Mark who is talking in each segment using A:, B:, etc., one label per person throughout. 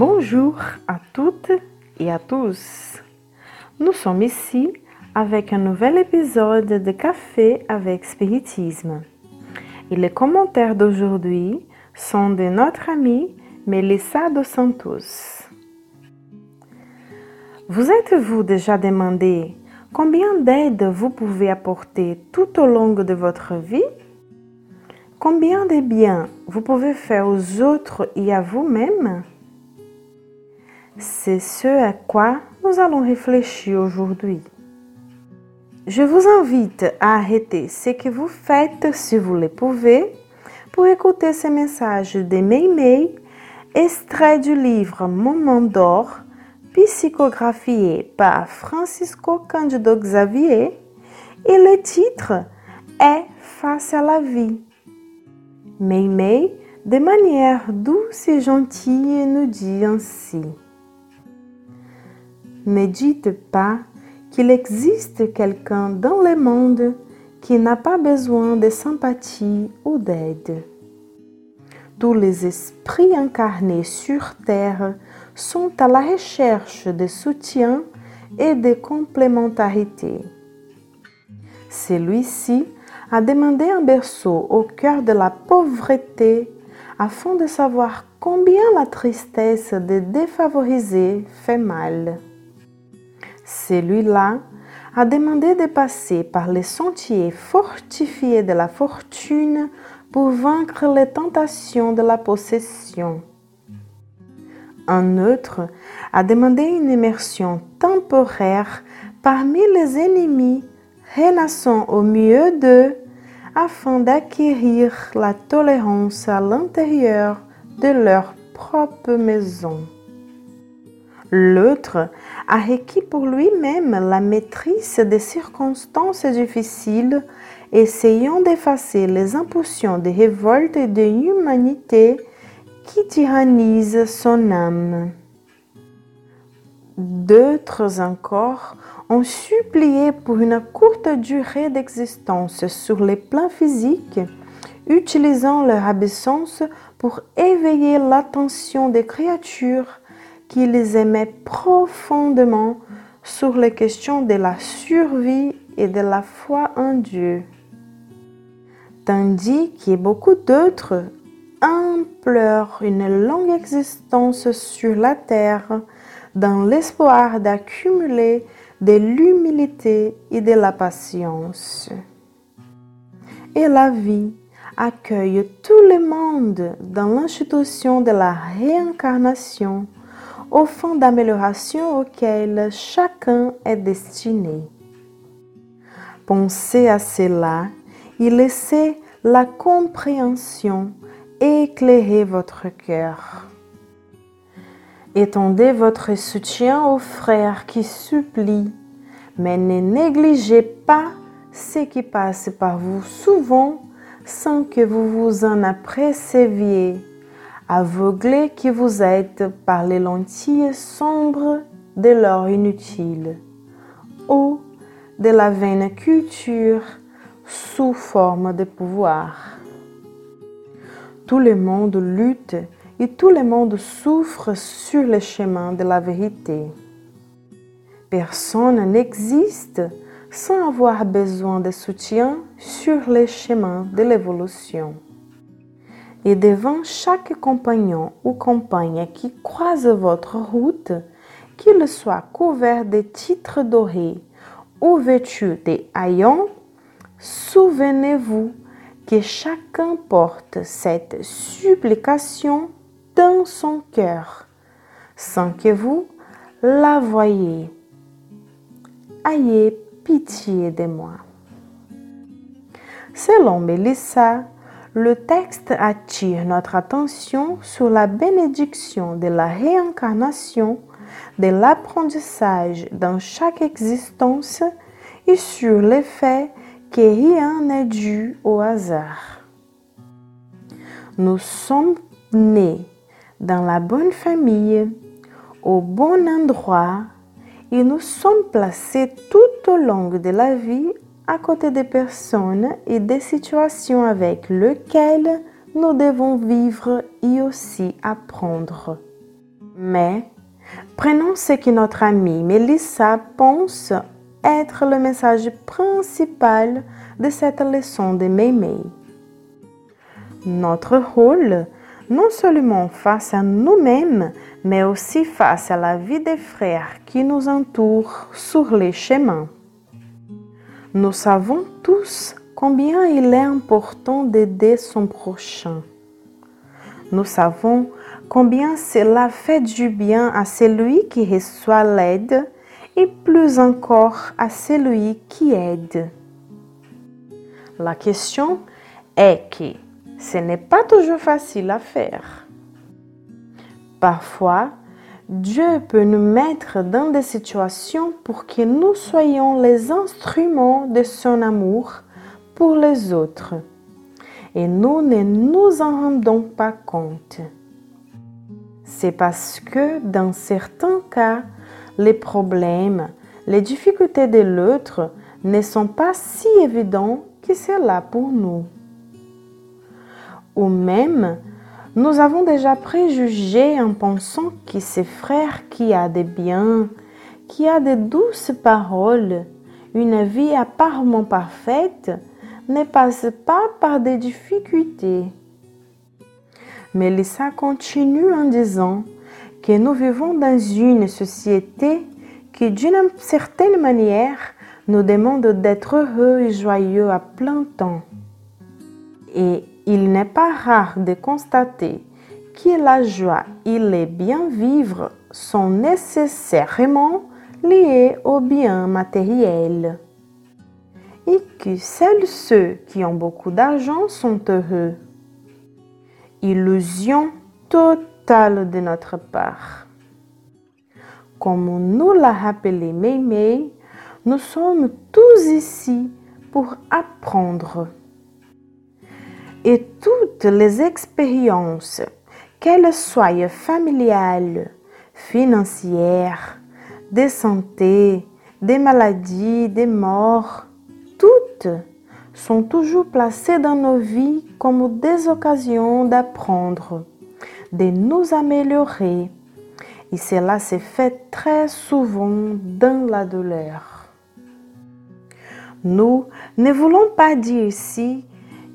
A: Bonjour à toutes et à tous. Nous sommes ici avec un nouvel épisode de Café avec Spiritisme. Et les commentaires d'aujourd'hui sont de notre amie Melissa dos Santos. Vous êtes-vous déjà demandé combien d'aide vous pouvez apporter tout au long de votre vie? Combien de bien vous pouvez faire aux autres et à vous-même? C'est ce à quoi nous allons réfléchir aujourd'hui. Je vous invite à arrêter ce que vous faites si vous le pouvez pour écouter ce message de Mei extrait du livre Moment d'or, psychographié par Francisco Cândido Xavier, et le titre est Face à la vie. Mei Mei, de manière douce et gentille, nous dit ainsi. Ne dites pas qu'il existe quelqu'un dans le monde qui n'a pas besoin de sympathie ou d'aide. Tous les esprits incarnés sur Terre sont à la recherche de soutien et de complémentarité. Celui-ci a demandé un berceau au cœur de la pauvreté afin de savoir combien la tristesse des défavorisés fait mal. Celui-là a demandé de passer par les sentiers fortifiés de la fortune pour vaincre les tentations de la possession. Un autre a demandé une immersion temporaire parmi les ennemis renaissant au mieux d'eux afin d'acquérir la tolérance à l'intérieur de leur propre maison. L'autre a requis pour lui-même la maîtrise des circonstances difficiles, essayant d'effacer les impulsions de révolte et de humanité qui tyrannisent son âme. D'autres encore ont supplié pour une courte durée d'existence sur les plans physiques, utilisant leur absence pour éveiller l'attention des créatures qui les aimaient profondément sur les questions de la survie et de la foi en Dieu. Tandis que beaucoup d'autres implorent une longue existence sur la terre dans l'espoir d'accumuler de l'humilité et de la patience. Et la vie accueille tout le monde dans l'institution de la réincarnation au fond d'amélioration auquel chacun est destiné. Pensez à cela et laissez la compréhension éclairer votre cœur. Étendez votre soutien aux frères qui supplient, mais ne négligez pas ce qui passe par vous souvent sans que vous vous en aperceviez aveuglé qui vous êtes par les lentilles sombres de l'or inutile ou de la vaine culture sous forme de pouvoir. Tout le monde lutte et tout le monde souffre sur le chemin de la vérité. Personne n'existe sans avoir besoin de soutien sur le chemin de l'évolution et devant chaque compagnon ou compagne qui croise votre route, qu'il soit couvert de titres dorés ou vêtu de haillons, souvenez-vous que chacun porte cette supplication dans son cœur, sans que vous la voyiez. Ayez pitié de moi. Selon Mélissa, le texte attire notre attention sur la bénédiction de la réincarnation, de l'apprentissage dans chaque existence et sur le fait que rien n'est dû au hasard. Nous sommes nés dans la bonne famille, au bon endroit, et nous sommes placés tout au long de la vie à côté des personnes et des situations avec lesquelles nous devons vivre et aussi apprendre. Mais prenons ce que notre amie Melissa pense être le message principal de cette leçon de Meimei. Notre rôle, non seulement face à nous-mêmes, mais aussi face à la vie des frères qui nous entourent sur les chemins. Nous savons tous combien il est important d'aider son prochain. Nous savons combien cela fait du bien à celui qui reçoit l'aide et plus encore à celui qui aide. La question est que ce n'est pas toujours facile à faire. Parfois, Dieu peut nous mettre dans des situations pour que nous soyons les instruments de son amour pour les autres. Et nous ne nous en rendons pas compte. C'est parce que dans certains cas, les problèmes, les difficultés de l'autre ne sont pas si évidents que c'est là pour nous. Ou même, nous avons déjà préjugé en pensant que ce frère qui a des biens, qui a de douces paroles, une vie apparemment parfaite, ne passe pas par des difficultés. Mélissa continue en disant que nous vivons dans une société qui, d'une certaine manière, nous demande d'être heureux et joyeux à plein temps. Et il n'est pas rare de constater que la joie et le bien vivre sont nécessairement liés au bien matériel et que seuls ceux qui ont beaucoup d'argent sont heureux. Illusion totale de notre part. Comme nous l'a rappelé Mei nous sommes tous ici pour apprendre. Et toutes les expériences, qu'elles soient familiales, financières, de santé, des maladies, des morts, toutes sont toujours placées dans nos vies comme des occasions d'apprendre, de nous améliorer. Et cela se fait très souvent dans la douleur. Nous ne voulons pas dire ici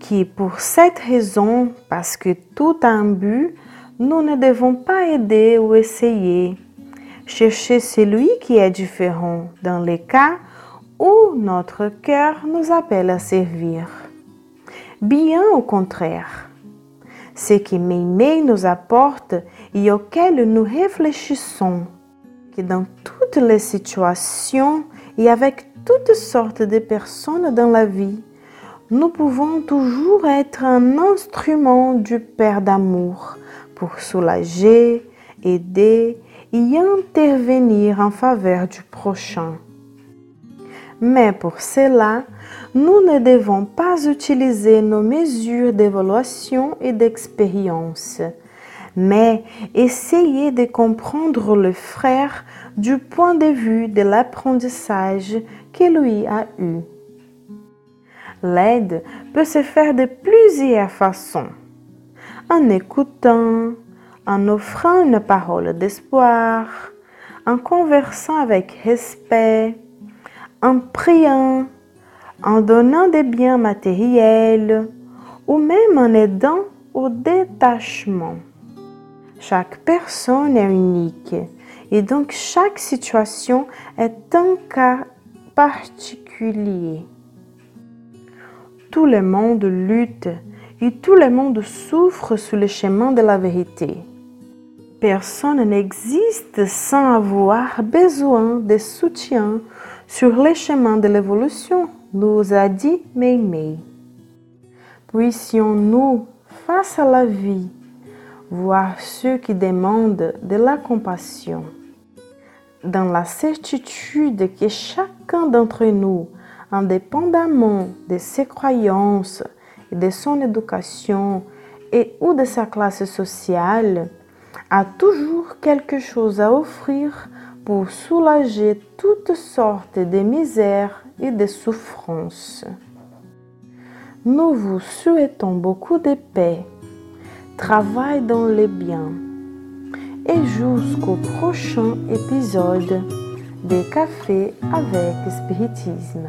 A: que pour cette raison, parce que tout a un but, nous ne devons pas aider ou essayer. Chercher celui qui est différent dans les cas où notre cœur nous appelle à servir. Bien au contraire, ce que Mémé nous apporte et auquel nous réfléchissons, que dans toutes les situations et avec toutes sortes de personnes dans la vie, nous pouvons toujours être un instrument du Père d'amour pour soulager, aider et intervenir en faveur du prochain. Mais pour cela, nous ne devons pas utiliser nos mesures d'évaluation et d'expérience, mais essayer de comprendre le frère du point de vue de l'apprentissage qu'il lui a eu. L'aide peut se faire de plusieurs façons. En écoutant, en offrant une parole d'espoir, en conversant avec respect, en priant, en donnant des biens matériels ou même en aidant au détachement. Chaque personne est unique et donc chaque situation est un cas particulier. Tout le monde lutte et tout le monde souffre sur le chemin de la vérité. Personne n'existe sans avoir besoin de soutien sur les chemins de l'évolution, nous a dit Mei Puissions-nous, face à la vie, voir ceux qui demandent de la compassion, dans la certitude que chacun d'entre nous, indépendamment de ses croyances et de son éducation et ou de sa classe sociale, a toujours quelque chose à offrir pour soulager toutes sortes de misères et de souffrances. Nous vous souhaitons beaucoup de paix, travail dans le bien et jusqu'au prochain épisode de Café avec Spiritisme.